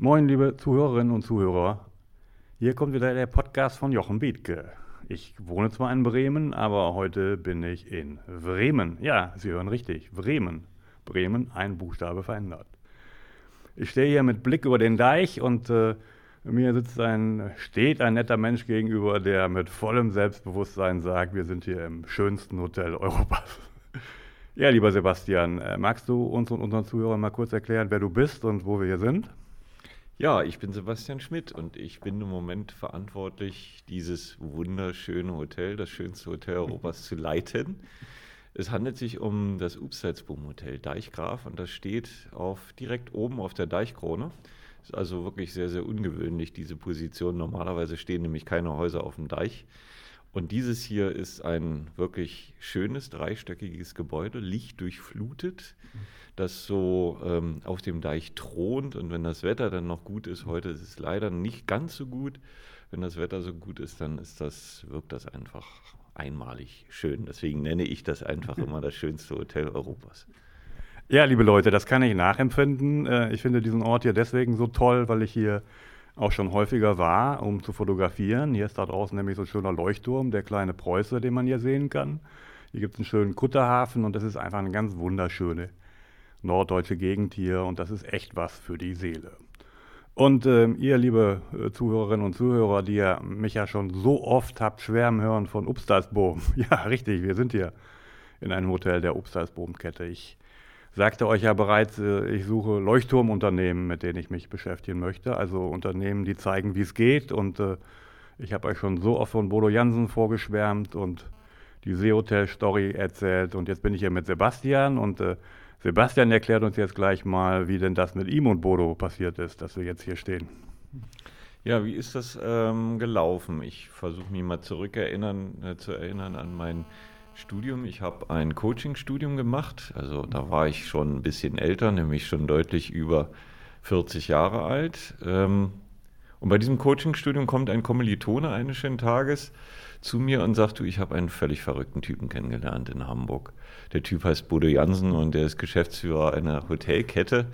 Moin, liebe Zuhörerinnen und Zuhörer. Hier kommt wieder der Podcast von Jochen Bethke. Ich wohne zwar in Bremen, aber heute bin ich in Bremen. Ja, Sie hören richtig, Bremen. Bremen, ein Buchstabe verändert. Ich stehe hier mit Blick über den Deich und äh, mir sitzt ein, steht ein netter Mensch gegenüber, der mit vollem Selbstbewusstsein sagt, wir sind hier im schönsten Hotel Europas. Ja, lieber Sebastian, äh, magst du uns und unseren Zuhörern mal kurz erklären, wer du bist und wo wir hier sind? Ja, ich bin Sebastian Schmidt und ich bin im Moment verantwortlich, dieses wunderschöne Hotel, das schönste Hotel Europas, zu leiten. Es handelt sich um das Upsalzboom Hotel Deichgraf und das steht auf, direkt oben auf der Deichkrone. Ist also wirklich sehr, sehr ungewöhnlich, diese Position. Normalerweise stehen nämlich keine Häuser auf dem Deich. Und dieses hier ist ein wirklich schönes, dreistöckiges Gebäude, lichtdurchflutet, das so ähm, auf dem Deich thront. Und wenn das Wetter dann noch gut ist, heute ist es leider nicht ganz so gut. Wenn das Wetter so gut ist, dann ist das, wirkt das einfach einmalig schön. Deswegen nenne ich das einfach immer das schönste Hotel Europas. Ja, liebe Leute, das kann ich nachempfinden. Äh, ich finde diesen Ort hier deswegen so toll, weil ich hier auch schon häufiger war, um zu fotografieren. Hier ist da draußen nämlich so ein schöner Leuchtturm, der kleine Preuße, den man hier sehen kann. Hier gibt es einen schönen Kutterhafen und das ist einfach eine ganz wunderschöne norddeutsche Gegend hier und das ist echt was für die Seele. Und äh, ihr, liebe äh, Zuhörerinnen und Zuhörer, die ja mich ja schon so oft habt schwärmen hören von Upstalsboom. Ja, richtig, wir sind hier in einem Hotel der Upstalsboom-Kette. Ich sagte euch ja bereits, äh, ich suche Leuchtturmunternehmen, mit denen ich mich beschäftigen möchte. Also Unternehmen, die zeigen, wie es geht. Und äh, ich habe euch schon so oft von Bodo Jansen vorgeschwärmt und die Seehotel-Story erzählt. Und jetzt bin ich hier mit Sebastian und äh, Sebastian erklärt uns jetzt gleich mal, wie denn das mit ihm und Bodo passiert ist, dass wir jetzt hier stehen. Ja, wie ist das ähm, gelaufen? Ich versuche mich mal zurückerinnern, äh, zu erinnern an mein Studium. Ich habe ein Coaching-Studium gemacht. Also da war ich schon ein bisschen älter, nämlich schon deutlich über 40 Jahre alt. Ähm, und bei diesem Coaching-Studium kommt ein Kommilitone eines schönen Tages zu mir und sagt, du, ich habe einen völlig verrückten Typen kennengelernt in Hamburg. Der Typ heißt Bodo Jansen und der ist Geschäftsführer einer Hotelkette.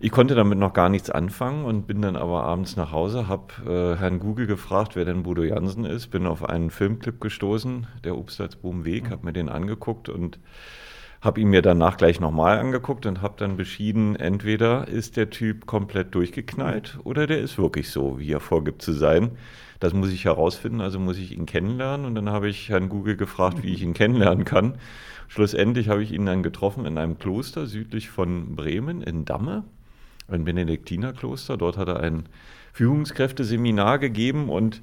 Ich konnte damit noch gar nichts anfangen und bin dann aber abends nach Hause, habe äh, Herrn Google gefragt, wer denn Bodo Jansen ist, bin auf einen Filmclip gestoßen, der Obstalsboom Weg, habe mir den angeguckt und habe ihn mir danach gleich nochmal angeguckt und habe dann beschieden, entweder ist der Typ komplett durchgeknallt oder der ist wirklich so, wie er vorgibt zu sein. Das muss ich herausfinden, also muss ich ihn kennenlernen. Und dann habe ich Herrn Google gefragt, wie ich ihn kennenlernen kann. Schlussendlich habe ich ihn dann getroffen in einem Kloster südlich von Bremen in Damme, ein Benediktinerkloster. Dort hat er ein Führungskräfteseminar gegeben und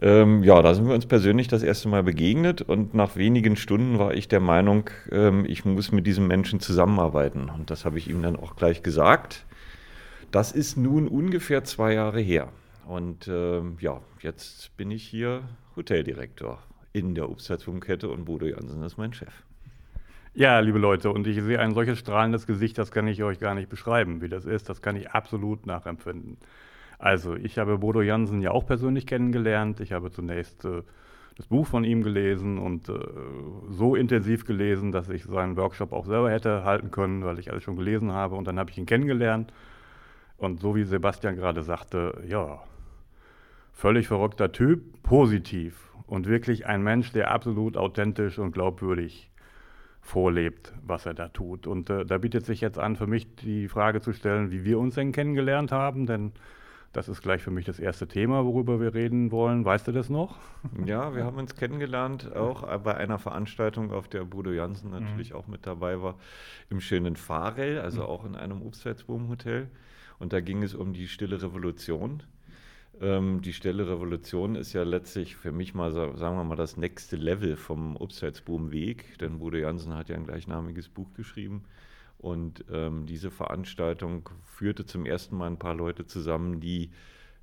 ähm, ja, da sind wir uns persönlich das erste Mal begegnet und nach wenigen Stunden war ich der Meinung, ähm, ich muss mit diesem Menschen zusammenarbeiten. Und das habe ich ihm dann auch gleich gesagt. Das ist nun ungefähr zwei Jahre her. Und ähm, ja, jetzt bin ich hier Hoteldirektor in der Obstalsboom-Kette und Bodo Jansen ist mein Chef. Ja, liebe Leute, und ich sehe ein solches strahlendes Gesicht, das kann ich euch gar nicht beschreiben, wie das ist. Das kann ich absolut nachempfinden. Also, ich habe Bodo Jansen ja auch persönlich kennengelernt. Ich habe zunächst äh, das Buch von ihm gelesen und äh, so intensiv gelesen, dass ich seinen Workshop auch selber hätte halten können, weil ich alles schon gelesen habe. Und dann habe ich ihn kennengelernt. Und so wie Sebastian gerade sagte, ja, völlig verrückter Typ, positiv und wirklich ein Mensch, der absolut authentisch und glaubwürdig vorlebt, was er da tut. Und äh, da bietet sich jetzt an, für mich die Frage zu stellen, wie wir uns denn kennengelernt haben, denn das ist gleich für mich das erste Thema, worüber wir reden wollen. Weißt du das noch? Ja, wir haben uns kennengelernt, auch bei einer Veranstaltung, auf der Bodo Jansen natürlich mhm. auch mit dabei war, im schönen Farel, also mhm. auch in einem Obstwärtsboom-Hotel. Und da ging es um die stille Revolution. Ähm, die Stelle Revolution ist ja letztlich für mich mal, sagen wir mal, das nächste Level vom Upsides-Boom-Weg, denn Bodo Jansen hat ja ein gleichnamiges Buch geschrieben. Und ähm, diese Veranstaltung führte zum ersten Mal ein paar Leute zusammen, die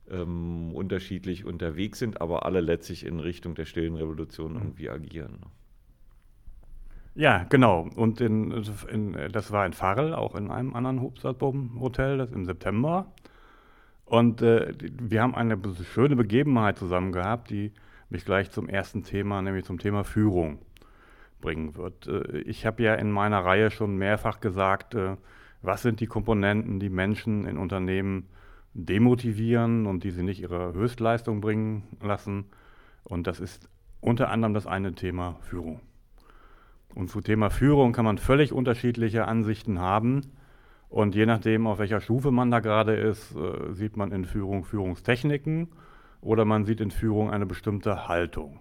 ähm, unterschiedlich unterwegs sind, aber alle letztlich in Richtung der stillen Revolution mhm. irgendwie agieren. Ne? Ja, genau. Und in, in, das war in Farrell, auch in einem anderen Hubsatboom-Hotel, das im September. Und äh, wir haben eine schöne Begebenheit zusammen gehabt, die mich gleich zum ersten Thema, nämlich zum Thema Führung bringen wird. Äh, ich habe ja in meiner Reihe schon mehrfach gesagt, äh, was sind die Komponenten, die Menschen in Unternehmen demotivieren und die sie nicht ihre Höchstleistung bringen lassen. Und das ist unter anderem das eine Thema Führung. Und zu Thema Führung kann man völlig unterschiedliche Ansichten haben. Und je nachdem, auf welcher Stufe man da gerade ist, äh, sieht man in Führung Führungstechniken oder man sieht in Führung eine bestimmte Haltung.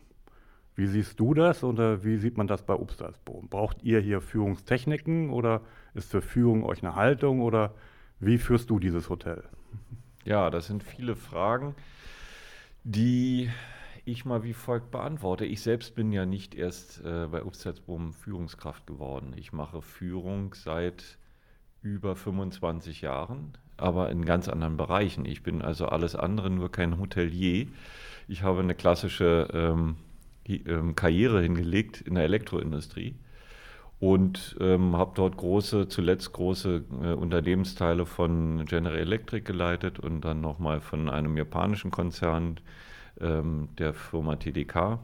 Wie siehst du das oder wie sieht man das bei Obstalsboom? Braucht ihr hier Führungstechniken oder ist für Führung euch eine Haltung oder wie führst du dieses Hotel? Ja, das sind viele Fragen, die ich mal wie folgt beantworte. Ich selbst bin ja nicht erst äh, bei Obstalsboom Führungskraft geworden. Ich mache Führung seit über 25 Jahren, aber in ganz anderen Bereichen. Ich bin also alles andere, nur kein Hotelier. Ich habe eine klassische ähm, Karriere hingelegt in der Elektroindustrie und ähm, habe dort große, zuletzt große äh, Unternehmensteile von General Electric geleitet und dann nochmal von einem japanischen Konzern, ähm, der Firma TDK.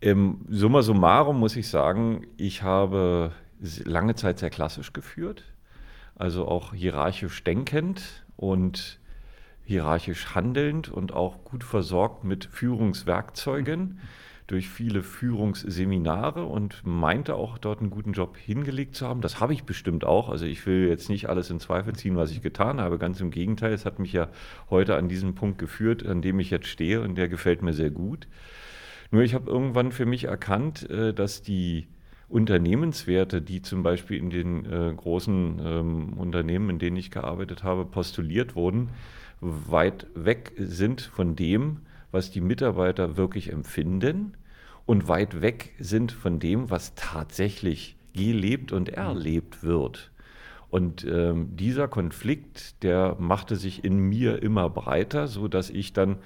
Im Summa summarum muss ich sagen, ich habe lange Zeit sehr klassisch geführt, also auch hierarchisch denkend und hierarchisch handelnd und auch gut versorgt mit Führungswerkzeugen durch viele Führungsseminare und meinte auch dort einen guten Job hingelegt zu haben. Das habe ich bestimmt auch. Also ich will jetzt nicht alles in Zweifel ziehen, was ich getan habe. Ganz im Gegenteil, es hat mich ja heute an diesen Punkt geführt, an dem ich jetzt stehe und der gefällt mir sehr gut. Nur ich habe irgendwann für mich erkannt, äh, dass die Unternehmenswerte, die zum Beispiel in den äh, großen ähm, Unternehmen, in denen ich gearbeitet habe, postuliert wurden, weit weg sind von dem, was die Mitarbeiter wirklich empfinden und weit weg sind von dem, was tatsächlich gelebt und erlebt wird. Und ähm, dieser Konflikt, der machte sich in mir immer breiter, so dass ich dann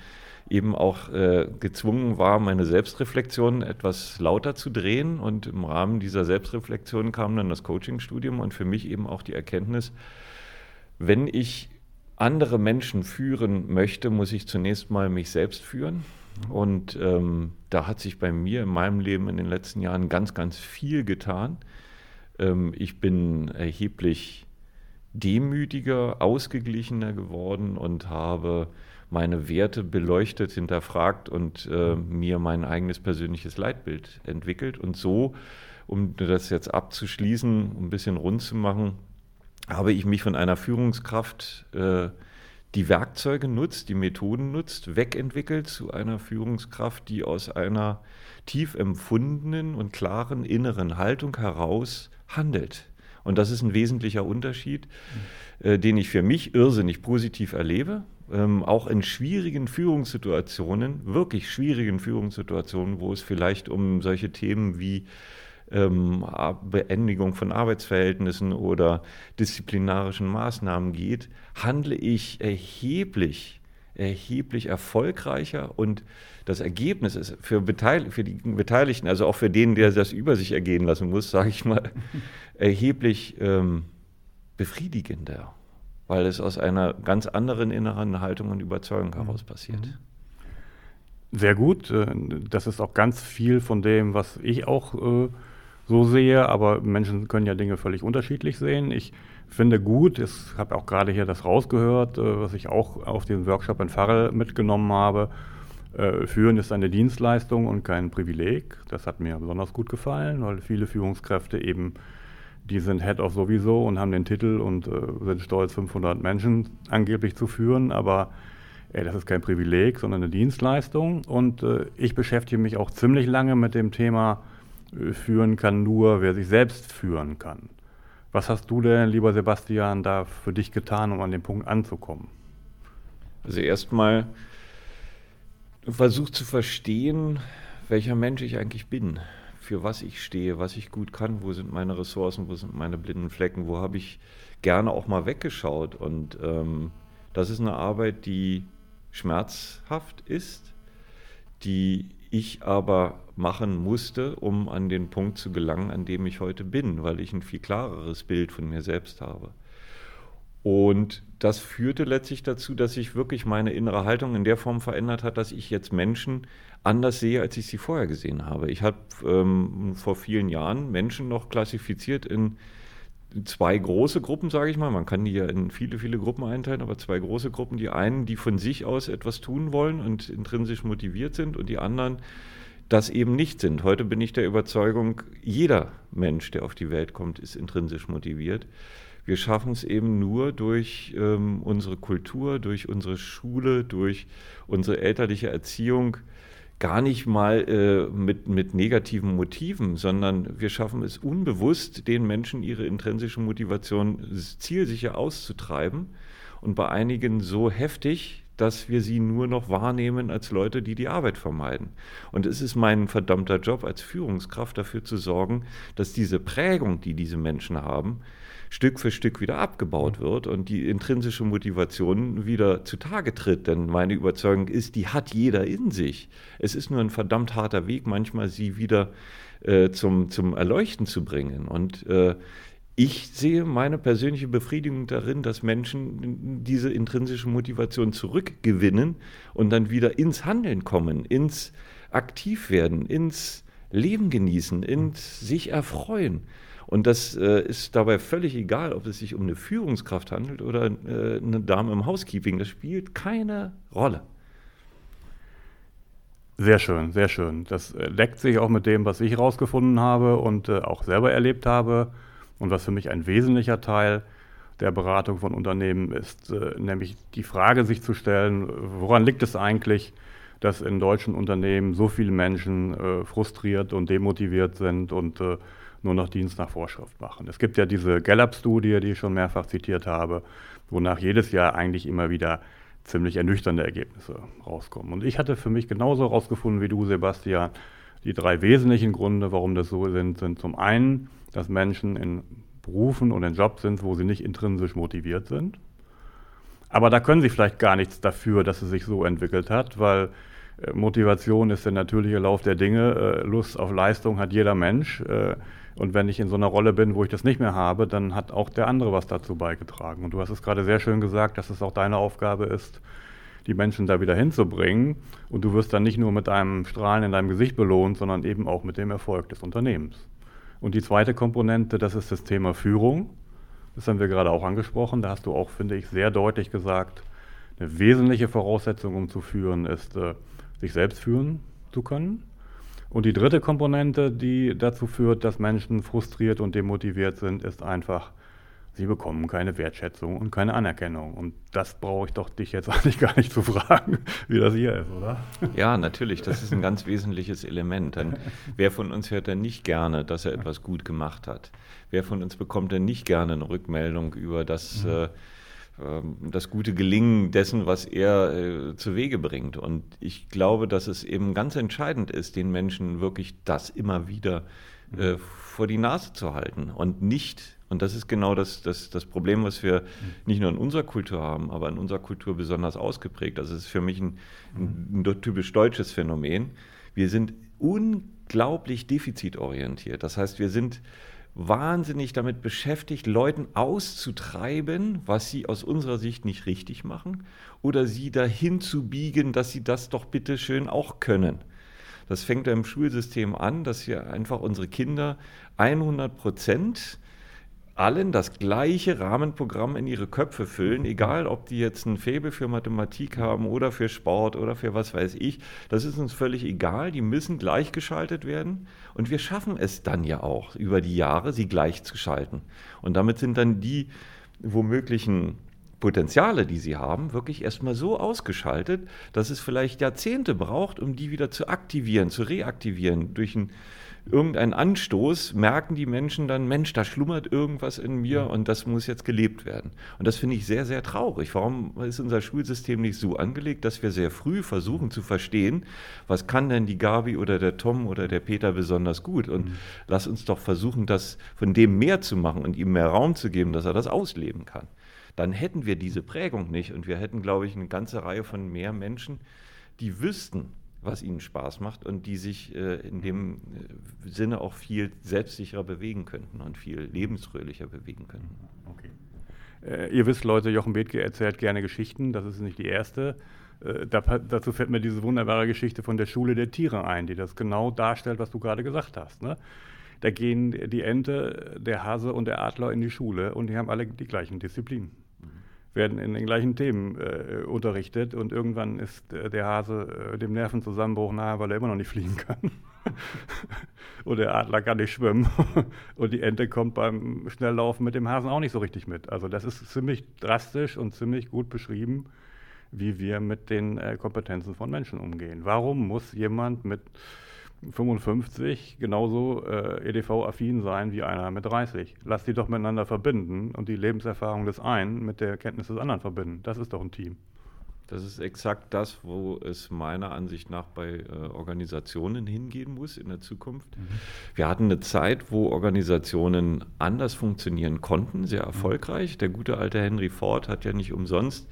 eben auch äh, gezwungen war, meine Selbstreflexion etwas lauter zu drehen. Und im Rahmen dieser Selbstreflexion kam dann das Coachingstudium und für mich eben auch die Erkenntnis, wenn ich andere Menschen führen möchte, muss ich zunächst mal mich selbst führen. Und ähm, da hat sich bei mir in meinem Leben in den letzten Jahren ganz, ganz viel getan. Ähm, ich bin erheblich demütiger, ausgeglichener geworden und habe meine Werte beleuchtet, hinterfragt und äh, mir mein eigenes persönliches Leitbild entwickelt. Und so, um das jetzt abzuschließen, ein bisschen rund zu machen, habe ich mich von einer Führungskraft, äh, die Werkzeuge nutzt, die Methoden nutzt, wegentwickelt zu einer Führungskraft, die aus einer tief empfundenen und klaren inneren Haltung heraus handelt. Und das ist ein wesentlicher Unterschied, äh, den ich für mich irrsinnig positiv erlebe. Ähm, auch in schwierigen Führungssituationen, wirklich schwierigen Führungssituationen, wo es vielleicht um solche Themen wie ähm, Beendigung von Arbeitsverhältnissen oder disziplinarischen Maßnahmen geht, handle ich erheblich, erheblich erfolgreicher und das Ergebnis ist für, Beteil für die Beteiligten, also auch für den, der das über sich ergehen lassen muss, sage ich mal, erheblich ähm, befriedigender, weil es aus einer ganz anderen inneren Haltung und Überzeugung heraus passiert. Mhm. Sehr gut. Äh, das ist auch ganz viel von dem, was ich auch äh, so sehe, aber Menschen können ja Dinge völlig unterschiedlich sehen. Ich finde gut, ich habe auch gerade hier das rausgehört, äh, was ich auch auf dem Workshop in Farrell mitgenommen habe. Führen ist eine Dienstleistung und kein Privileg. Das hat mir besonders gut gefallen, weil viele Führungskräfte eben die sind Head of sowieso und haben den Titel und äh, sind stolz, 500 Menschen angeblich zu führen, aber ey, das ist kein Privileg, sondern eine Dienstleistung. Und äh, ich beschäftige mich auch ziemlich lange mit dem Thema, äh, führen kann nur, wer sich selbst führen kann. Was hast du denn, lieber Sebastian, da für dich getan, um an den Punkt anzukommen? Also erstmal versucht zu verstehen, welcher Mensch ich eigentlich bin für was ich stehe, was ich gut kann, wo sind meine Ressourcen, wo sind meine blinden Flecken, wo habe ich gerne auch mal weggeschaut. Und ähm, das ist eine Arbeit, die schmerzhaft ist, die ich aber machen musste, um an den Punkt zu gelangen, an dem ich heute bin, weil ich ein viel klareres Bild von mir selbst habe. Und das führte letztlich dazu, dass sich wirklich meine innere Haltung in der Form verändert hat, dass ich jetzt Menschen anders sehe, als ich sie vorher gesehen habe. Ich habe ähm, vor vielen Jahren Menschen noch klassifiziert in zwei große Gruppen, sage ich mal. Man kann die ja in viele, viele Gruppen einteilen, aber zwei große Gruppen. Die einen, die von sich aus etwas tun wollen und intrinsisch motiviert sind und die anderen, das eben nicht sind. Heute bin ich der Überzeugung, jeder Mensch, der auf die Welt kommt, ist intrinsisch motiviert. Wir schaffen es eben nur durch ähm, unsere Kultur, durch unsere Schule, durch unsere elterliche Erziehung, gar nicht mal äh, mit, mit negativen Motiven, sondern wir schaffen es unbewusst, den Menschen ihre intrinsische Motivation zielsicher auszutreiben und bei einigen so heftig, dass wir sie nur noch wahrnehmen als Leute, die die Arbeit vermeiden. Und es ist mein verdammter Job als Führungskraft dafür zu sorgen, dass diese Prägung, die diese Menschen haben, Stück für Stück wieder abgebaut wird und die intrinsische Motivation wieder zutage tritt. Denn meine Überzeugung ist, die hat jeder in sich. Es ist nur ein verdammt harter Weg, manchmal sie wieder äh, zum, zum Erleuchten zu bringen. Und äh, ich sehe meine persönliche Befriedigung darin, dass Menschen diese intrinsische Motivation zurückgewinnen und dann wieder ins Handeln kommen, ins Aktivwerden, ins Leben genießen, ins sich erfreuen. Und das äh, ist dabei völlig egal, ob es sich um eine Führungskraft handelt oder äh, eine Dame im Housekeeping. Das spielt keine Rolle. Sehr schön, sehr schön. Das äh, deckt sich auch mit dem, was ich herausgefunden habe und äh, auch selber erlebt habe und was für mich ein wesentlicher Teil der Beratung von Unternehmen ist, äh, nämlich die Frage sich zu stellen, woran liegt es eigentlich, dass in deutschen Unternehmen so viele Menschen äh, frustriert und demotiviert sind und nur noch Dienst nach Vorschrift machen. Es gibt ja diese Gallup-Studie, die ich schon mehrfach zitiert habe, wonach jedes Jahr eigentlich immer wieder ziemlich ernüchternde Ergebnisse rauskommen. Und ich hatte für mich genauso herausgefunden wie du, Sebastian, die drei wesentlichen Gründe, warum das so sind, sind zum einen, dass Menschen in Berufen und in Jobs sind, wo sie nicht intrinsisch motiviert sind. Aber da können sie vielleicht gar nichts dafür, dass es sich so entwickelt hat, weil äh, Motivation ist der natürliche Lauf der Dinge. Äh, Lust auf Leistung hat jeder Mensch. Und wenn ich in so einer Rolle bin, wo ich das nicht mehr habe, dann hat auch der andere was dazu beigetragen. Und du hast es gerade sehr schön gesagt, dass es auch deine Aufgabe ist, die Menschen da wieder hinzubringen. Und du wirst dann nicht nur mit einem Strahlen in deinem Gesicht belohnt, sondern eben auch mit dem Erfolg des Unternehmens. Und die zweite Komponente, das ist das Thema Führung. Das haben wir gerade auch angesprochen. Da hast du auch, finde ich, sehr deutlich gesagt, eine wesentliche Voraussetzung, um zu führen, ist, äh, sich selbst führen zu können. Und die dritte Komponente, die dazu führt, dass Menschen frustriert und demotiviert sind, ist einfach, sie bekommen keine Wertschätzung und keine Anerkennung. Und das brauche ich doch dich jetzt eigentlich gar nicht zu fragen, wie das hier ist, oder? Ja, natürlich, das ist ein ganz wesentliches Element. Denn wer von uns hört denn nicht gerne, dass er etwas gut gemacht hat? Wer von uns bekommt denn nicht gerne eine Rückmeldung über das, mhm. äh, das gute Gelingen dessen, was er äh, zu Wege bringt. Und ich glaube, dass es eben ganz entscheidend ist, den Menschen wirklich das immer wieder äh, vor die Nase zu halten und nicht, und das ist genau das, das, das Problem, was wir nicht nur in unserer Kultur haben, aber in unserer Kultur besonders ausgeprägt. Das ist für mich ein, ein, ein typisch deutsches Phänomen. Wir sind unglaublich defizitorientiert. Das heißt, wir sind wahnsinnig damit beschäftigt, Leuten auszutreiben, was sie aus unserer Sicht nicht richtig machen, oder sie dahin zu biegen, dass sie das doch bitte schön auch können. Das fängt ja im Schulsystem an, dass wir einfach unsere Kinder 100 Prozent allen das gleiche Rahmenprogramm in ihre Köpfe füllen, egal ob die jetzt ein Faible für Mathematik haben oder für Sport oder für was weiß ich. Das ist uns völlig egal. Die müssen gleichgeschaltet werden. Und wir schaffen es dann ja auch über die Jahre, sie gleichzuschalten. Und damit sind dann die womöglichen Potenziale, die sie haben, wirklich erstmal so ausgeschaltet, dass es vielleicht Jahrzehnte braucht, um die wieder zu aktivieren, zu reaktivieren durch ein irgendeinen Anstoß merken die Menschen dann, Mensch, da schlummert irgendwas in mir und das muss jetzt gelebt werden. Und das finde ich sehr, sehr traurig. Warum ist unser Schulsystem nicht so angelegt, dass wir sehr früh versuchen zu verstehen, was kann denn die Gabi oder der Tom oder der Peter besonders gut? Und mhm. lass uns doch versuchen, das von dem mehr zu machen und ihm mehr Raum zu geben, dass er das ausleben kann. Dann hätten wir diese Prägung nicht und wir hätten, glaube ich, eine ganze Reihe von mehr Menschen, die wüssten, was ihnen Spaß macht und die sich äh, in dem äh, Sinne auch viel selbstsicherer bewegen könnten und viel lebensfröhlicher bewegen könnten. Okay. Äh, ihr wisst, Leute, Jochen Bethke erzählt gerne Geschichten, das ist nicht die erste. Äh, da, dazu fällt mir diese wunderbare Geschichte von der Schule der Tiere ein, die das genau darstellt, was du gerade gesagt hast. Ne? da gehen die Ente, der Hase und der Adler in die Schule und die haben alle die gleichen Disziplinen. Werden in den gleichen Themen äh, unterrichtet und irgendwann ist äh, der Hase äh, dem Nervenzusammenbruch nahe, weil er immer noch nicht fliegen kann. und der Adler kann nicht schwimmen. und die Ente kommt beim Schnelllaufen mit dem Hasen auch nicht so richtig mit. Also das ist ziemlich drastisch und ziemlich gut beschrieben, wie wir mit den äh, Kompetenzen von Menschen umgehen. Warum muss jemand mit 55 genauso äh, EDV-affin sein wie einer mit 30. Lass die doch miteinander verbinden und die Lebenserfahrung des einen mit der Kenntnis des anderen verbinden. Das ist doch ein Team. Das ist exakt das, wo es meiner Ansicht nach bei äh, Organisationen hingehen muss in der Zukunft. Mhm. Wir hatten eine Zeit, wo Organisationen anders funktionieren konnten, sehr erfolgreich. Der gute alte Henry Ford hat ja nicht umsonst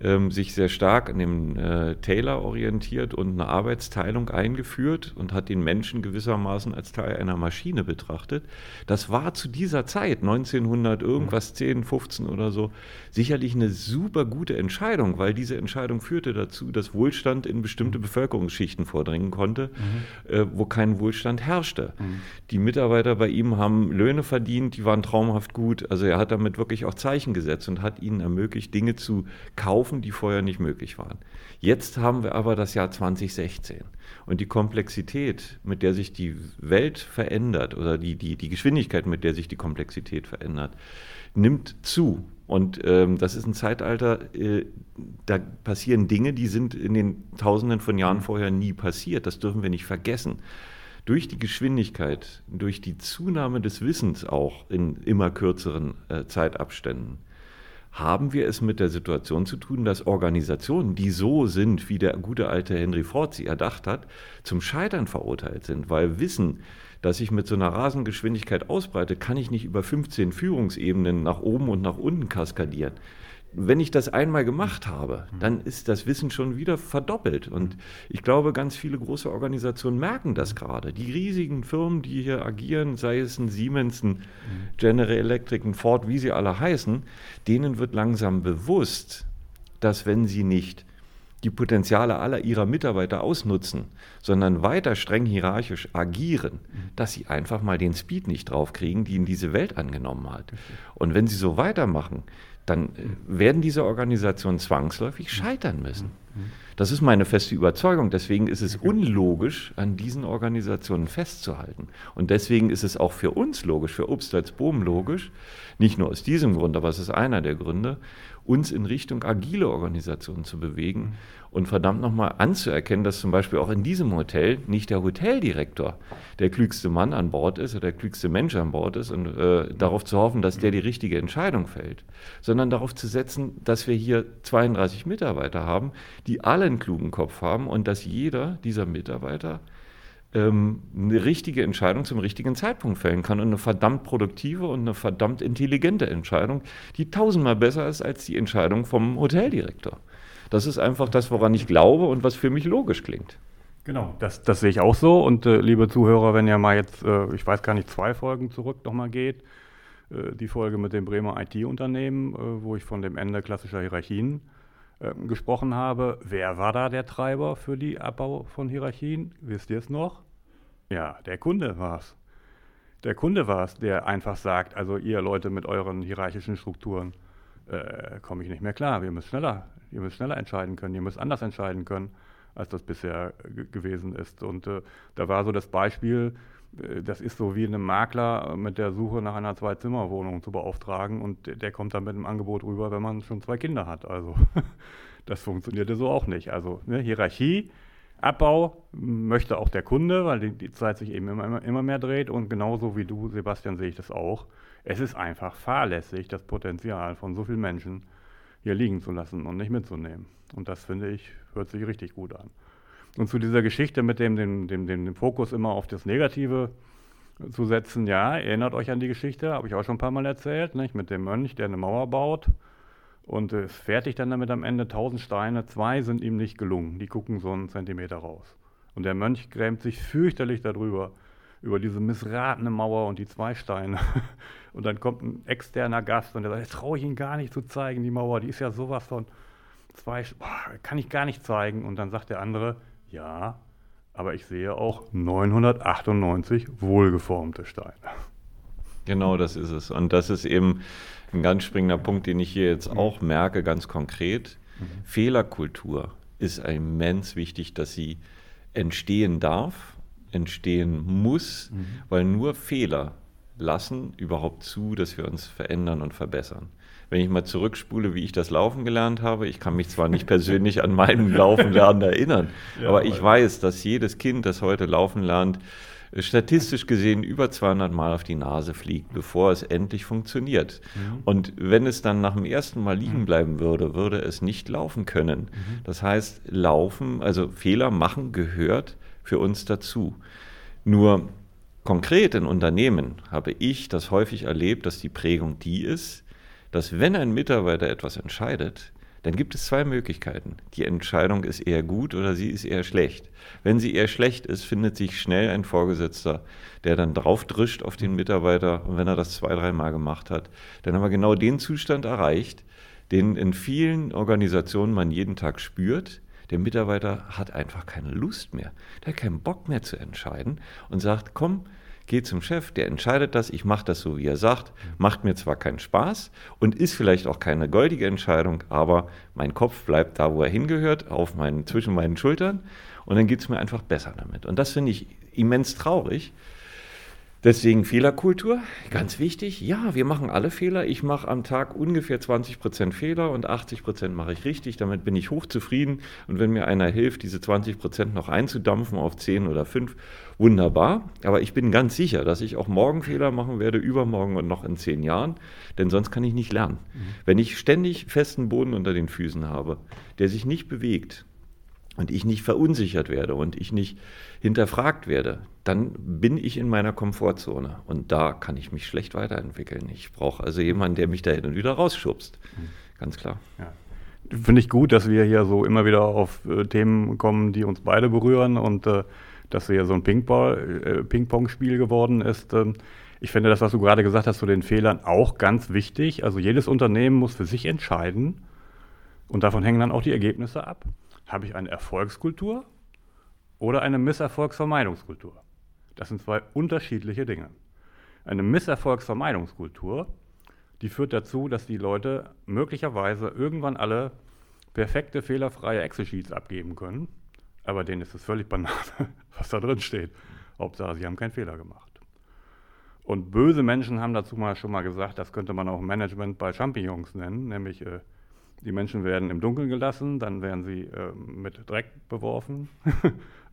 ähm, sich sehr stark an dem äh, Taylor orientiert und eine Arbeitsteilung eingeführt und hat den Menschen gewissermaßen als Teil einer Maschine betrachtet. Das war zu dieser Zeit, 1900 irgendwas, 10, 15 oder so, sicherlich eine super gute Entscheidung, weil diese Entscheidung führte dazu, dass Wohlstand in bestimmte Bevölkerungsschichten vordringen konnte, mhm. äh, wo kein Wohlstand herrschte. Mhm. Die Mitarbeiter bei ihm haben Löhne verdient, die waren traumhaft gut. Also er hat damit wirklich auch Zeichen gesetzt und hat ihnen ermöglicht, Dinge zu kaufen, laufen, die vorher nicht möglich waren. Jetzt haben wir aber das Jahr 2016 und die Komplexität, mit der sich die Welt verändert oder die, die, die Geschwindigkeit, mit der sich die Komplexität verändert, nimmt zu. Und ähm, das ist ein Zeitalter, äh, da passieren Dinge, die sind in den Tausenden von Jahren vorher nie passiert. Das dürfen wir nicht vergessen durch die Geschwindigkeit, durch die Zunahme des Wissens auch in immer kürzeren äh, Zeitabständen, haben wir es mit der Situation zu tun, dass Organisationen, die so sind, wie der gute alte Henry Ford sie erdacht hat, zum Scheitern verurteilt sind, weil Wissen, das sich mit so einer Rasengeschwindigkeit ausbreitet, kann ich nicht über 15 Führungsebenen nach oben und nach unten kaskadieren wenn ich das einmal gemacht habe, mhm. dann ist das Wissen schon wieder verdoppelt. Und ich glaube, ganz viele große Organisationen merken das gerade. Die riesigen Firmen, die hier agieren, sei es ein Siemens, ein mhm. General Electric, ein Ford, wie sie alle heißen, denen wird langsam bewusst, dass wenn sie nicht die Potenziale aller ihrer Mitarbeiter ausnutzen, sondern weiter streng hierarchisch agieren, mhm. dass sie einfach mal den Speed nicht draufkriegen, die in diese Welt angenommen hat. Und wenn sie so weitermachen, dann werden diese Organisationen zwangsläufig scheitern müssen. Das ist meine feste Überzeugung. Deswegen ist es unlogisch, an diesen Organisationen festzuhalten. Und deswegen ist es auch für uns logisch, für Obst als Bohm logisch, nicht nur aus diesem Grund, aber es ist einer der Gründe, uns in Richtung agile Organisationen zu bewegen und verdammt nochmal anzuerkennen, dass zum Beispiel auch in diesem Hotel nicht der Hoteldirektor der klügste Mann an Bord ist oder der klügste Mensch an Bord ist und äh, darauf zu hoffen, dass der die richtige Entscheidung fällt, sondern darauf zu setzen, dass wir hier 32 Mitarbeiter haben, die alle einen klugen Kopf haben und dass jeder dieser Mitarbeiter ähm, eine richtige Entscheidung zum richtigen Zeitpunkt fällen kann und eine verdammt produktive und eine verdammt intelligente Entscheidung, die tausendmal besser ist als die Entscheidung vom Hoteldirektor. Das ist einfach das, woran ich glaube und was für mich logisch klingt. Genau, das, das sehe ich auch so. Und äh, liebe Zuhörer, wenn ihr mal jetzt, äh, ich weiß gar nicht, zwei Folgen zurück nochmal geht, äh, die Folge mit dem Bremer IT-Unternehmen, äh, wo ich von dem Ende klassischer Hierarchien ähm, gesprochen habe. Wer war da der Treiber für die Abbau von Hierarchien? Wisst ihr es noch? Ja, der Kunde war es. Der Kunde war es, der einfach sagt, also ihr Leute mit euren hierarchischen Strukturen, äh, komme ich nicht mehr klar. Wir müssen schneller, ihr müsst schneller entscheiden können, ihr müsst anders entscheiden können, als das bisher gewesen ist. Und äh, da war so das Beispiel, äh, das ist so wie einem Makler mit der Suche nach einer Zwei-Zimmer-Wohnung zu beauftragen und der kommt dann mit einem Angebot rüber, wenn man schon zwei Kinder hat. Also das funktionierte so auch nicht. Also ne, Hierarchie, Abbau möchte auch der Kunde, weil die, die Zeit sich eben immer, immer, mehr dreht und genauso wie du, Sebastian, sehe ich das auch. Es ist einfach fahrlässig, das Potenzial von so vielen Menschen hier liegen zu lassen und nicht mitzunehmen. Und das finde ich, hört sich richtig gut an. Und zu dieser Geschichte mit dem, dem, dem, dem, Fokus immer auf das Negative zu setzen, ja, erinnert euch an die Geschichte, habe ich auch schon ein paar Mal erzählt, nicht? mit dem Mönch, der eine Mauer baut und äh, fertigt dann damit am Ende tausend Steine. Zwei sind ihm nicht gelungen, die gucken so einen Zentimeter raus. Und der Mönch grämt sich fürchterlich darüber, über diese missratene Mauer und die zwei Steine. Und dann kommt ein externer Gast und der sagt, jetzt traue ich ihn gar nicht zu zeigen, die Mauer, die ist ja sowas von zwei, boah, kann ich gar nicht zeigen. Und dann sagt der andere, ja, aber ich sehe auch 998 wohlgeformte Steine. Genau, das ist es. Und das ist eben ein ganz springender Punkt, den ich hier jetzt auch merke, ganz konkret. Mhm. Fehlerkultur ist immens wichtig, dass sie entstehen darf, entstehen muss, mhm. weil nur Fehler lassen überhaupt zu, dass wir uns verändern und verbessern. Wenn ich mal zurückspule, wie ich das Laufen gelernt habe, ich kann mich zwar nicht persönlich an meinen Laufenlernen erinnern, ja, aber ich weiß, dass jedes Kind, das heute laufen lernt, statistisch gesehen über 200 Mal auf die Nase fliegt, bevor es endlich funktioniert. Mhm. Und wenn es dann nach dem ersten Mal liegen mhm. bleiben würde, würde es nicht laufen können. Mhm. Das heißt, Laufen, also Fehler machen gehört für uns dazu. Nur konkret in Unternehmen habe ich das häufig erlebt, dass die Prägung die ist, dass wenn ein Mitarbeiter etwas entscheidet, dann gibt es zwei Möglichkeiten. Die Entscheidung ist eher gut oder sie ist eher schlecht. Wenn sie eher schlecht ist, findet sich schnell ein Vorgesetzter, der dann draufdrischt auf den Mitarbeiter und wenn er das zwei, dreimal gemacht hat, dann haben wir genau den Zustand erreicht, den in vielen Organisationen man jeden Tag spürt. Der Mitarbeiter hat einfach keine Lust mehr, der hat keinen Bock mehr zu entscheiden und sagt, komm, geht zum Chef, der entscheidet das, ich mache das so, wie er sagt, macht mir zwar keinen Spaß und ist vielleicht auch keine goldige Entscheidung, aber mein Kopf bleibt da, wo er hingehört, auf meinen, zwischen meinen Schultern und dann geht es mir einfach besser damit. Und das finde ich immens traurig, Deswegen Fehlerkultur, ganz wichtig. Ja, wir machen alle Fehler. Ich mache am Tag ungefähr 20 Prozent Fehler und 80 Prozent mache ich richtig. Damit bin ich hochzufrieden. Und wenn mir einer hilft, diese 20 Prozent noch einzudampfen auf 10 oder 5, wunderbar. Aber ich bin ganz sicher, dass ich auch morgen Fehler machen werde, übermorgen und noch in 10 Jahren. Denn sonst kann ich nicht lernen. Mhm. Wenn ich ständig festen Boden unter den Füßen habe, der sich nicht bewegt, und ich nicht verunsichert werde und ich nicht hinterfragt werde, dann bin ich in meiner Komfortzone und da kann ich mich schlecht weiterentwickeln. Ich brauche also jemanden, der mich da hin und wieder rausschubst. Ganz klar. Ja. Finde ich gut, dass wir hier so immer wieder auf äh, Themen kommen, die uns beide berühren und äh, dass hier so ein äh, Ping-Pong-Spiel geworden ist. Ähm, ich finde das, was du gerade gesagt hast zu den Fehlern, auch ganz wichtig. Also jedes Unternehmen muss für sich entscheiden und davon hängen dann auch die Ergebnisse ab. Habe ich eine Erfolgskultur oder eine Misserfolgsvermeidungskultur? Das sind zwei unterschiedliche Dinge. Eine Misserfolgsvermeidungskultur, die führt dazu, dass die Leute möglicherweise irgendwann alle perfekte, fehlerfreie Excel-Sheets abgeben können, aber denen ist es völlig banal, was da drin steht. Hauptsache, sie haben keinen Fehler gemacht. Und böse Menschen haben dazu mal schon mal gesagt, das könnte man auch Management bei Champignons nennen, nämlich äh, die Menschen werden im Dunkeln gelassen, dann werden sie äh, mit Dreck beworfen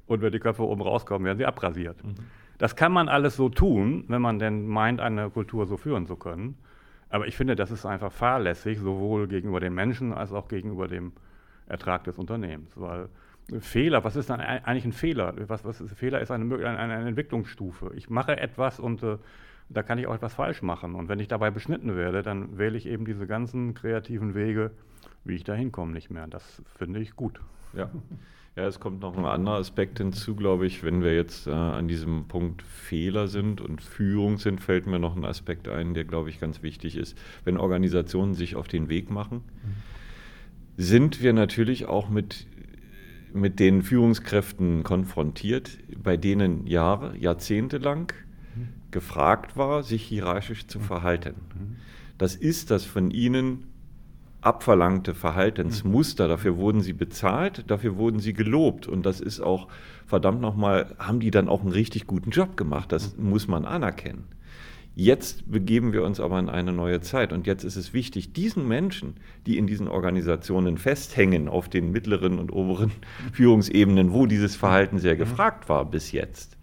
und wenn die Köpfe oben rauskommen, werden sie abrasiert. Mhm. Das kann man alles so tun, wenn man denn meint, eine Kultur so führen zu können. Aber ich finde, das ist einfach fahrlässig, sowohl gegenüber den Menschen als auch gegenüber dem Ertrag des Unternehmens. Weil Fehler, was ist dann eigentlich ein Fehler? Was, was ist, Fehler ist eine, eine, eine Entwicklungsstufe. Ich mache etwas und äh, da kann ich auch etwas falsch machen. Und wenn ich dabei beschnitten werde, dann wähle ich eben diese ganzen kreativen Wege, wie ich da hinkomme, nicht mehr. Das finde ich gut. Ja. Ja, es kommt noch ein anderer Aspekt hinzu, glaube ich. Wenn wir jetzt äh, an diesem Punkt Fehler sind und Führung sind, fällt mir noch ein Aspekt ein, der, glaube ich, ganz wichtig ist. Wenn Organisationen sich auf den Weg machen, sind wir natürlich auch mit, mit den Führungskräften konfrontiert, bei denen Jahre, Jahrzehnte lang. Gefragt war, sich hierarchisch zu verhalten. Das ist das von ihnen abverlangte Verhaltensmuster. Dafür wurden sie bezahlt, dafür wurden sie gelobt. Und das ist auch, verdammt nochmal, haben die dann auch einen richtig guten Job gemacht. Das muss man anerkennen. Jetzt begeben wir uns aber in eine neue Zeit. Und jetzt ist es wichtig, diesen Menschen, die in diesen Organisationen festhängen, auf den mittleren und oberen Führungsebenen, wo dieses Verhalten sehr gefragt war bis jetzt,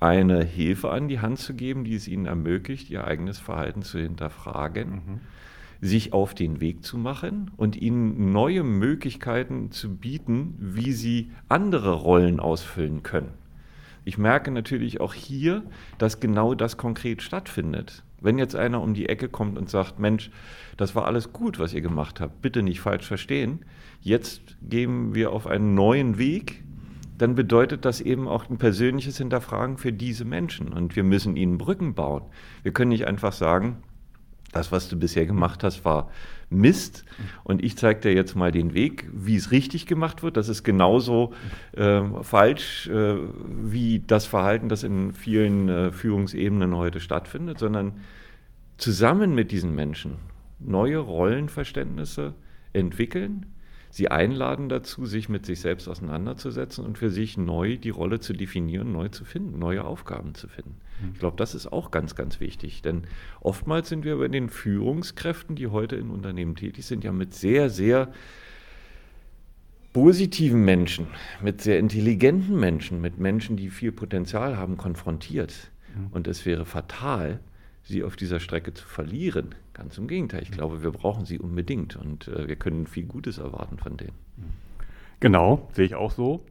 eine Hilfe an die Hand zu geben, die es ihnen ermöglicht, ihr eigenes Verhalten zu hinterfragen. Mhm sich auf den Weg zu machen und ihnen neue Möglichkeiten zu bieten, wie sie andere Rollen ausfüllen können. Ich merke natürlich auch hier, dass genau das konkret stattfindet. Wenn jetzt einer um die Ecke kommt und sagt, Mensch, das war alles gut, was ihr gemacht habt, bitte nicht falsch verstehen, jetzt gehen wir auf einen neuen Weg, dann bedeutet das eben auch ein persönliches Hinterfragen für diese Menschen. Und wir müssen ihnen Brücken bauen. Wir können nicht einfach sagen, das, was du bisher gemacht hast, war Mist. Und ich zeige dir jetzt mal den Weg, wie es richtig gemacht wird. Das ist genauso äh, falsch äh, wie das Verhalten, das in vielen äh, Führungsebenen heute stattfindet, sondern zusammen mit diesen Menschen neue Rollenverständnisse entwickeln, sie einladen dazu, sich mit sich selbst auseinanderzusetzen und für sich neu die Rolle zu definieren, neu zu finden, neue Aufgaben zu finden. Mhm. Ich glaube, das ist auch ganz, ganz wichtig, denn oftmals sind wir bei den Führungskräften, die heute in Unternehmen tätig sind, ja mit sehr, sehr positiven Menschen, mit sehr intelligenten Menschen, mit Menschen, die viel Potenzial haben, konfrontiert. Mhm. Und es wäre fatal, sie auf dieser Strecke zu verlieren. Ganz im Gegenteil, ich glaube, wir brauchen sie unbedingt und äh, wir können viel Gutes erwarten von denen. Genau, sehe ich auch so.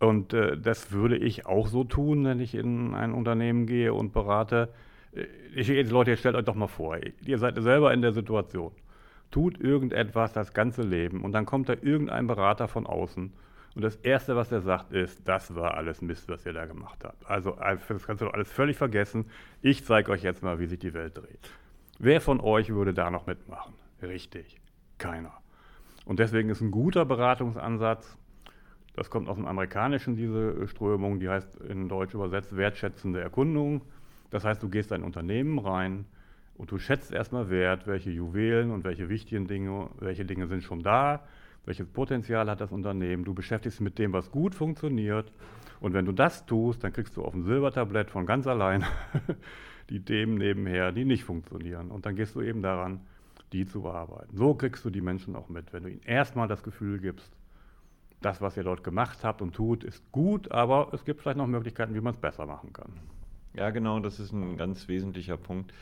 Und äh, das würde ich auch so tun, wenn ich in ein Unternehmen gehe und berate. Äh, ich, jetzt Leute, jetzt stellt euch doch mal vor, ihr seid selber in der Situation. Tut irgendetwas das ganze Leben und dann kommt da irgendein Berater von außen und das Erste, was er sagt, ist, das war alles Mist, was ihr da gemacht habt. Also das kannst du doch alles völlig vergessen. Ich zeige euch jetzt mal, wie sich die Welt dreht. Wer von euch würde da noch mitmachen? Richtig, keiner. Und deswegen ist ein guter Beratungsansatz, das kommt aus dem Amerikanischen, diese Strömung, die heißt in Deutsch übersetzt wertschätzende Erkundung. Das heißt, du gehst in ein Unternehmen rein und du schätzt erstmal wert, welche Juwelen und welche wichtigen Dinge, welche Dinge sind schon da, welches Potenzial hat das Unternehmen, du beschäftigst dich mit dem, was gut funktioniert. Und wenn du das tust, dann kriegst du auf dem Silbertablett von ganz allein die Themen nebenher, die nicht funktionieren. Und dann gehst du eben daran, die zu bearbeiten. So kriegst du die Menschen auch mit, wenn du ihnen erstmal das Gefühl gibst, das, was ihr dort gemacht habt und tut, ist gut, aber es gibt vielleicht noch Möglichkeiten, wie man es besser machen kann. Ja, genau, das ist ein ganz wesentlicher Punkt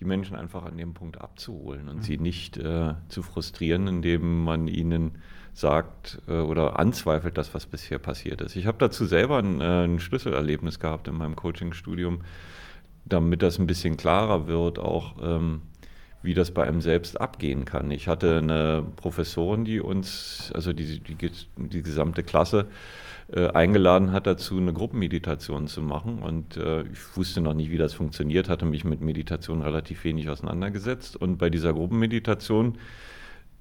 die Menschen einfach an dem Punkt abzuholen und mhm. sie nicht äh, zu frustrieren, indem man ihnen sagt äh, oder anzweifelt, das, was bisher passiert ist. Ich habe dazu selber ein, äh, ein Schlüsselerlebnis gehabt in meinem Coachingstudium, damit das ein bisschen klarer wird, auch ähm, wie das bei einem selbst abgehen kann. Ich hatte eine Professorin, die uns, also die, die, die gesamte Klasse, äh, eingeladen hat dazu, eine Gruppenmeditation zu machen. Und äh, ich wusste noch nicht, wie das funktioniert, hatte mich mit Meditation relativ wenig auseinandergesetzt. Und bei dieser Gruppenmeditation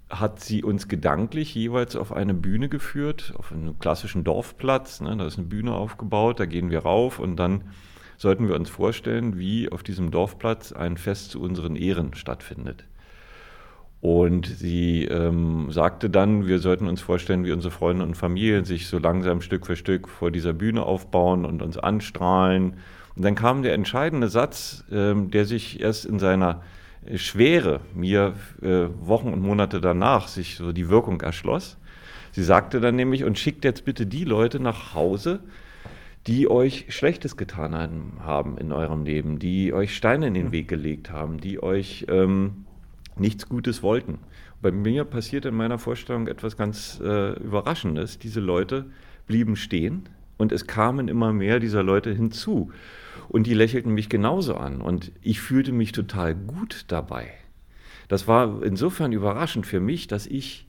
hat sie uns gedanklich jeweils auf eine Bühne geführt, auf einen klassischen Dorfplatz. Ne, da ist eine Bühne aufgebaut, da gehen wir rauf und dann sollten wir uns vorstellen, wie auf diesem Dorfplatz ein Fest zu unseren Ehren stattfindet. Und sie ähm, sagte dann, wir sollten uns vorstellen, wie unsere Freunde und Familien sich so langsam Stück für Stück vor dieser Bühne aufbauen und uns anstrahlen. Und dann kam der entscheidende Satz, ähm, der sich erst in seiner Schwere mir äh, Wochen und Monate danach sich so die Wirkung erschloss. Sie sagte dann nämlich, und schickt jetzt bitte die Leute nach Hause, die euch Schlechtes getan haben in eurem Leben, die euch Steine in den Weg gelegt haben, die euch... Ähm, nichts Gutes wollten. Bei mir passierte in meiner Vorstellung etwas ganz äh, Überraschendes. Diese Leute blieben stehen und es kamen immer mehr dieser Leute hinzu. Und die lächelten mich genauso an und ich fühlte mich total gut dabei. Das war insofern überraschend für mich, dass ich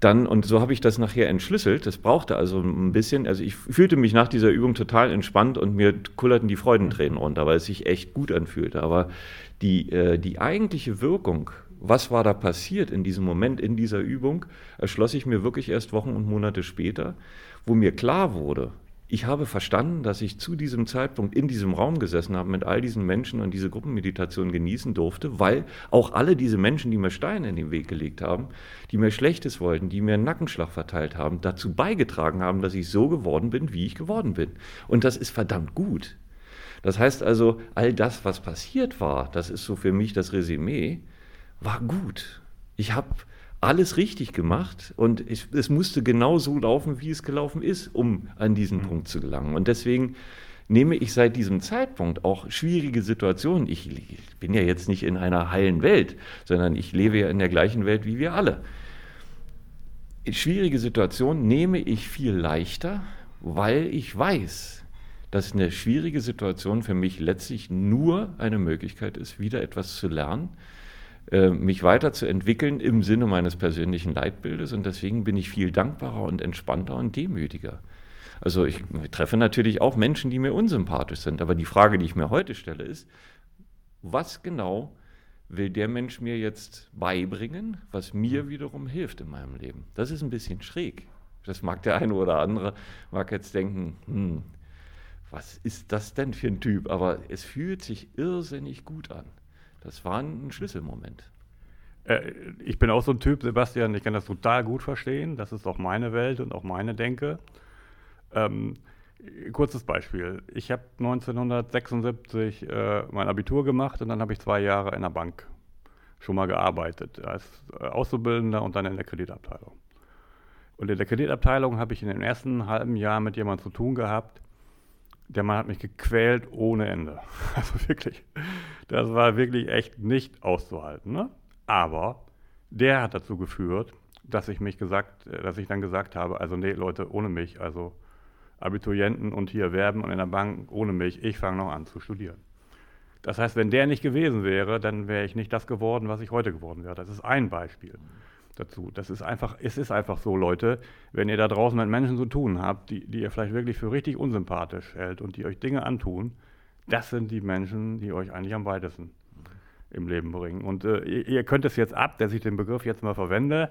dann, und so habe ich das nachher entschlüsselt, das brauchte also ein bisschen, also ich fühlte mich nach dieser Übung total entspannt und mir kullerten die Freudentränen runter, weil es sich echt gut anfühlte. Aber die, äh, die eigentliche Wirkung, was war da passiert in diesem Moment, in dieser Übung, erschloss ich mir wirklich erst Wochen und Monate später, wo mir klar wurde, ich habe verstanden, dass ich zu diesem Zeitpunkt in diesem Raum gesessen habe, mit all diesen Menschen und diese Gruppenmeditation genießen durfte, weil auch alle diese Menschen, die mir Steine in den Weg gelegt haben, die mir Schlechtes wollten, die mir einen Nackenschlag verteilt haben, dazu beigetragen haben, dass ich so geworden bin, wie ich geworden bin. Und das ist verdammt gut. Das heißt also, all das, was passiert war, das ist so für mich das Resümee, war gut. Ich habe alles richtig gemacht und ich, es musste genau so laufen, wie es gelaufen ist, um an diesen mhm. Punkt zu gelangen. Und deswegen nehme ich seit diesem Zeitpunkt auch schwierige Situationen. Ich, ich bin ja jetzt nicht in einer heilen Welt, sondern ich lebe ja in der gleichen Welt wie wir alle. Schwierige Situationen nehme ich viel leichter, weil ich weiß, dass eine schwierige Situation für mich letztlich nur eine Möglichkeit ist, wieder etwas zu lernen, mich weiterzuentwickeln im Sinne meines persönlichen Leitbildes. Und deswegen bin ich viel dankbarer und entspannter und demütiger. Also ich treffe natürlich auch Menschen, die mir unsympathisch sind. Aber die Frage, die ich mir heute stelle, ist, was genau will der Mensch mir jetzt beibringen, was mir wiederum hilft in meinem Leben. Das ist ein bisschen schräg. Das mag der eine oder andere, mag jetzt denken, hm, was ist das denn für ein Typ? Aber es fühlt sich irrsinnig gut an. Das war ein Schlüsselmoment. Äh, ich bin auch so ein Typ, Sebastian, ich kann das total gut verstehen. Das ist auch meine Welt und auch meine Denke. Ähm, kurzes Beispiel. Ich habe 1976 äh, mein Abitur gemacht und dann habe ich zwei Jahre in der Bank schon mal gearbeitet, als äh, Auszubildender und dann in der Kreditabteilung. Und in der Kreditabteilung habe ich in dem ersten halben Jahr mit jemandem zu tun gehabt, der Mann hat mich gequält ohne Ende. Also wirklich, das war wirklich echt nicht auszuhalten. Ne? Aber der hat dazu geführt, dass ich mich gesagt, dass ich dann gesagt habe, also nee, Leute, ohne mich, also Abiturienten und hier werben und in der Bank ohne mich, ich fange noch an zu studieren. Das heißt, wenn der nicht gewesen wäre, dann wäre ich nicht das geworden, was ich heute geworden wäre. Das ist ein Beispiel dazu. Das ist einfach, es ist einfach so, Leute, wenn ihr da draußen mit Menschen zu tun habt, die, die ihr vielleicht wirklich für richtig unsympathisch hält und die euch Dinge antun, das sind die Menschen, die euch eigentlich am weitesten im Leben bringen. Und äh, ihr, ihr, könnt es jetzt ab, dass ich den Begriff jetzt mal verwende.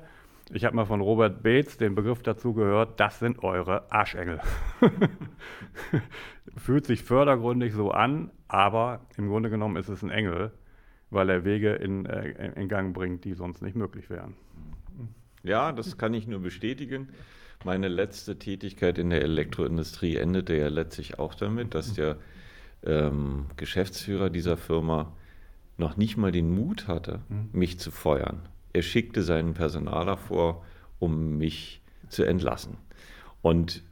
Ich habe mal von Robert Bates den Begriff dazu gehört, das sind eure Arschengel. Fühlt sich fördergründig so an, aber im Grunde genommen ist es ein Engel, weil er Wege in, äh, in Gang bringt, die sonst nicht möglich wären. Ja, das kann ich nur bestätigen. Meine letzte Tätigkeit in der Elektroindustrie endete ja letztlich auch damit, dass der ähm, Geschäftsführer dieser Firma noch nicht mal den Mut hatte, mich zu feuern. Er schickte seinen Personaler vor, um mich zu entlassen. Und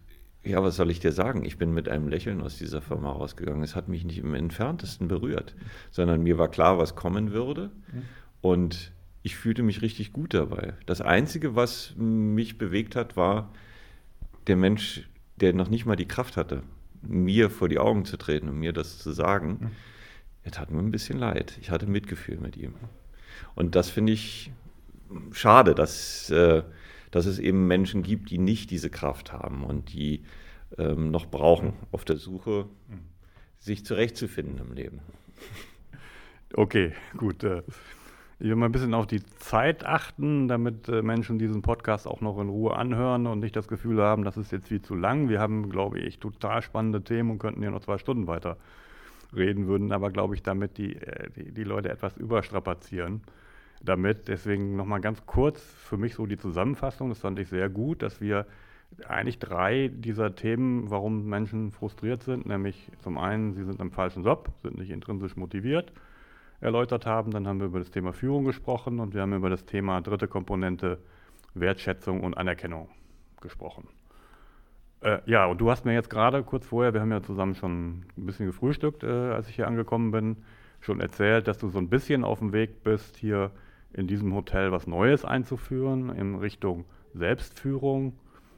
ja, was soll ich dir sagen? Ich bin mit einem Lächeln aus dieser Firma rausgegangen. Es hat mich nicht im entferntesten berührt, sondern mir war klar, was kommen würde. Mhm. Und ich fühlte mich richtig gut dabei. Das Einzige, was mich bewegt hat, war der Mensch, der noch nicht mal die Kraft hatte, mir vor die Augen zu treten und mir das zu sagen. Mhm. Er tat mir ein bisschen leid. Ich hatte Mitgefühl mit ihm. Und das finde ich schade, dass, äh, dass es eben Menschen gibt, die nicht diese Kraft haben und die ähm, noch brauchen auf der Suche, sich zurechtzufinden im Leben. Okay, gut. Äh, ich will mal ein bisschen auf die Zeit achten, damit äh, Menschen diesen Podcast auch noch in Ruhe anhören und nicht das Gefühl haben, das ist jetzt viel zu lang. Wir haben, glaube ich, total spannende Themen und könnten hier noch zwei Stunden weiter reden, würden aber, glaube ich, damit die, äh, die, die Leute etwas überstrapazieren. Damit, deswegen nochmal ganz kurz für mich so die Zusammenfassung, das fand ich sehr gut, dass wir eigentlich drei dieser Themen, warum Menschen frustriert sind, nämlich zum einen, sie sind im falschen Job, sind nicht intrinsisch motiviert, erläutert haben. Dann haben wir über das Thema Führung gesprochen und wir haben über das Thema dritte Komponente Wertschätzung und Anerkennung gesprochen. Äh, ja, und du hast mir jetzt gerade kurz vorher, wir haben ja zusammen schon ein bisschen gefrühstückt, äh, als ich hier angekommen bin, schon erzählt, dass du so ein bisschen auf dem Weg bist, hier in diesem Hotel was Neues einzuführen in Richtung Selbstführung.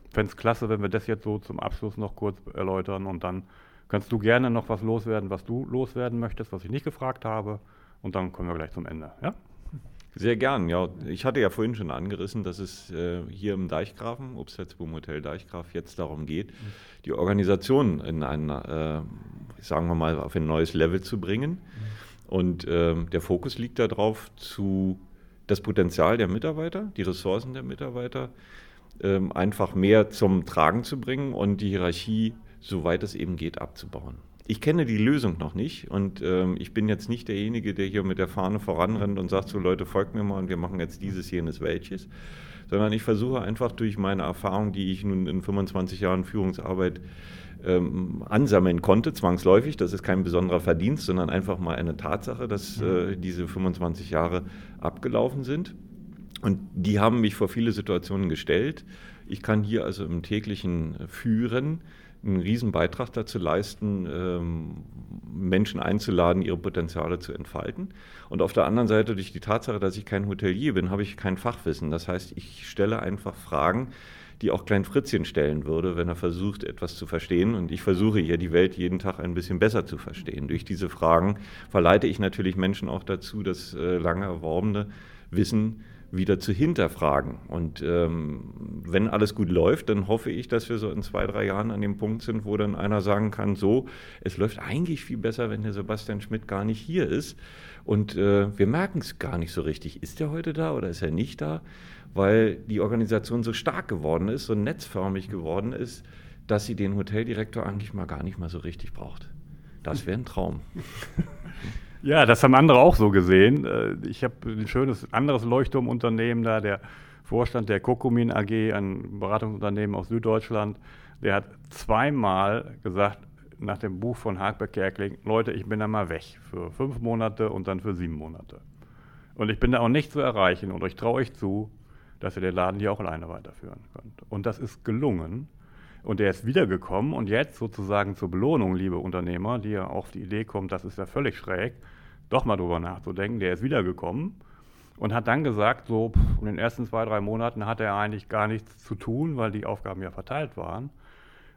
Ich fände es klasse, wenn wir das jetzt so zum Abschluss noch kurz erläutern und dann kannst du gerne noch was loswerden, was du loswerden möchtest, was ich nicht gefragt habe und dann kommen wir gleich zum Ende. Ja? Sehr gern, ja. Ich hatte ja vorhin schon angerissen, dass es äh, hier im Deichgrafen, Obsthetzboom Hotel Deichgraf, jetzt darum geht, die Organisation in ein, äh, sagen wir mal, auf ein neues Level zu bringen. Und äh, der Fokus liegt darauf, zu das Potenzial der Mitarbeiter, die Ressourcen der Mitarbeiter ähm, einfach mehr zum Tragen zu bringen und die Hierarchie, soweit es eben geht, abzubauen. Ich kenne die Lösung noch nicht und ähm, ich bin jetzt nicht derjenige, der hier mit der Fahne voranrennt und sagt so Leute, folgt mir mal und wir machen jetzt dieses, jenes, welches, sondern ich versuche einfach durch meine Erfahrung, die ich nun in 25 Jahren Führungsarbeit ähm, ansammeln konnte, zwangsläufig, das ist kein besonderer Verdienst, sondern einfach mal eine Tatsache, dass äh, diese 25 Jahre abgelaufen sind. Und die haben mich vor viele Situationen gestellt. Ich kann hier also im täglichen Führen einen riesen Beitrag dazu leisten, ähm, Menschen einzuladen, ihre Potenziale zu entfalten. Und auf der anderen Seite, durch die Tatsache, dass ich kein Hotelier bin, habe ich kein Fachwissen. Das heißt, ich stelle einfach Fragen, die auch Klein Fritzchen stellen würde, wenn er versucht, etwas zu verstehen. Und ich versuche hier die Welt jeden Tag ein bisschen besser zu verstehen. Durch diese Fragen verleite ich natürlich Menschen auch dazu, das äh, lange erworbene Wissen wieder zu hinterfragen. Und ähm, wenn alles gut läuft, dann hoffe ich, dass wir so in zwei, drei Jahren an dem Punkt sind, wo dann einer sagen kann, so, es läuft eigentlich viel besser, wenn der Sebastian Schmidt gar nicht hier ist. Und äh, wir merken es gar nicht so richtig. Ist er heute da oder ist er nicht da? Weil die Organisation so stark geworden ist, so netzförmig geworden ist, dass sie den Hoteldirektor eigentlich mal gar nicht mal so richtig braucht. Das wäre ein Traum. Ja, das haben andere auch so gesehen. Äh, ich habe ein schönes anderes Leuchtturmunternehmen da, der Vorstand der Kokumin AG, ein Beratungsunternehmen aus Süddeutschland, der hat zweimal gesagt, nach dem Buch von Hartberg Kerkling, Leute, ich bin da mal weg für fünf Monate und dann für sieben Monate. Und ich bin da auch nicht zu erreichen und ich traue euch zu, dass ihr den Laden hier auch alleine weiterführen könnt. Und das ist gelungen. Und der ist wiedergekommen und jetzt sozusagen zur Belohnung, liebe Unternehmer, die ja auf die Idee kommt, das ist ja völlig schräg, doch mal drüber nachzudenken, der ist wiedergekommen und hat dann gesagt, so in den ersten zwei, drei Monaten hatte er eigentlich gar nichts zu tun, weil die Aufgaben ja verteilt waren.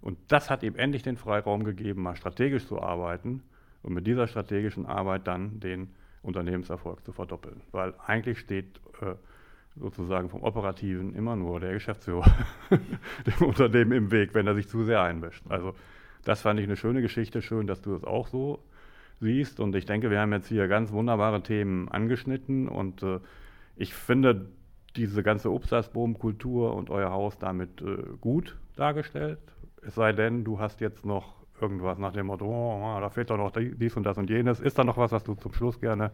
Und das hat ihm endlich den Freiraum gegeben, mal strategisch zu arbeiten und mit dieser strategischen Arbeit dann den Unternehmenserfolg zu verdoppeln. Weil eigentlich steht äh, sozusagen vom Operativen immer nur der Geschäftsführer dem Unternehmen im Weg, wenn er sich zu sehr einmischt. Also das fand ich eine schöne Geschichte, schön, dass du es auch so siehst. Und ich denke, wir haben jetzt hier ganz wunderbare Themen angeschnitten und äh, ich finde diese ganze Obstastboom-Kultur und euer Haus damit äh, gut dargestellt. Es sei denn, du hast jetzt noch irgendwas nach dem Motto, oh, da fehlt doch noch dies und das und jenes. Ist da noch was, was du zum Schluss gerne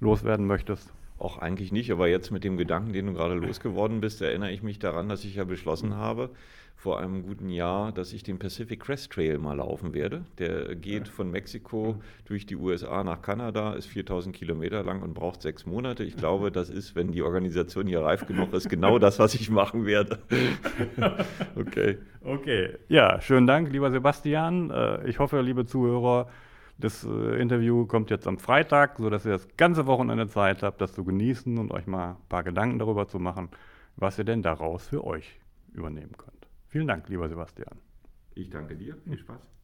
loswerden möchtest? Auch eigentlich nicht, aber jetzt mit dem Gedanken, den du gerade losgeworden bist, erinnere ich mich daran, dass ich ja beschlossen habe, vor einem guten Jahr, dass ich den Pacific Crest Trail mal laufen werde. Der geht von Mexiko durch die USA nach Kanada, ist 4000 Kilometer lang und braucht sechs Monate. Ich glaube, das ist, wenn die Organisation hier reif genug ist, genau das, was ich machen werde. okay. Okay. Ja, schönen Dank, lieber Sebastian. Äh, ich hoffe, liebe Zuhörer, das äh, Interview kommt jetzt am Freitag, sodass ihr das ganze Wochenende Zeit habt, das zu genießen und euch mal ein paar Gedanken darüber zu machen, was ihr denn daraus für euch übernehmen könnt. Vielen Dank, lieber Sebastian. Ich danke dir. Viel Spaß.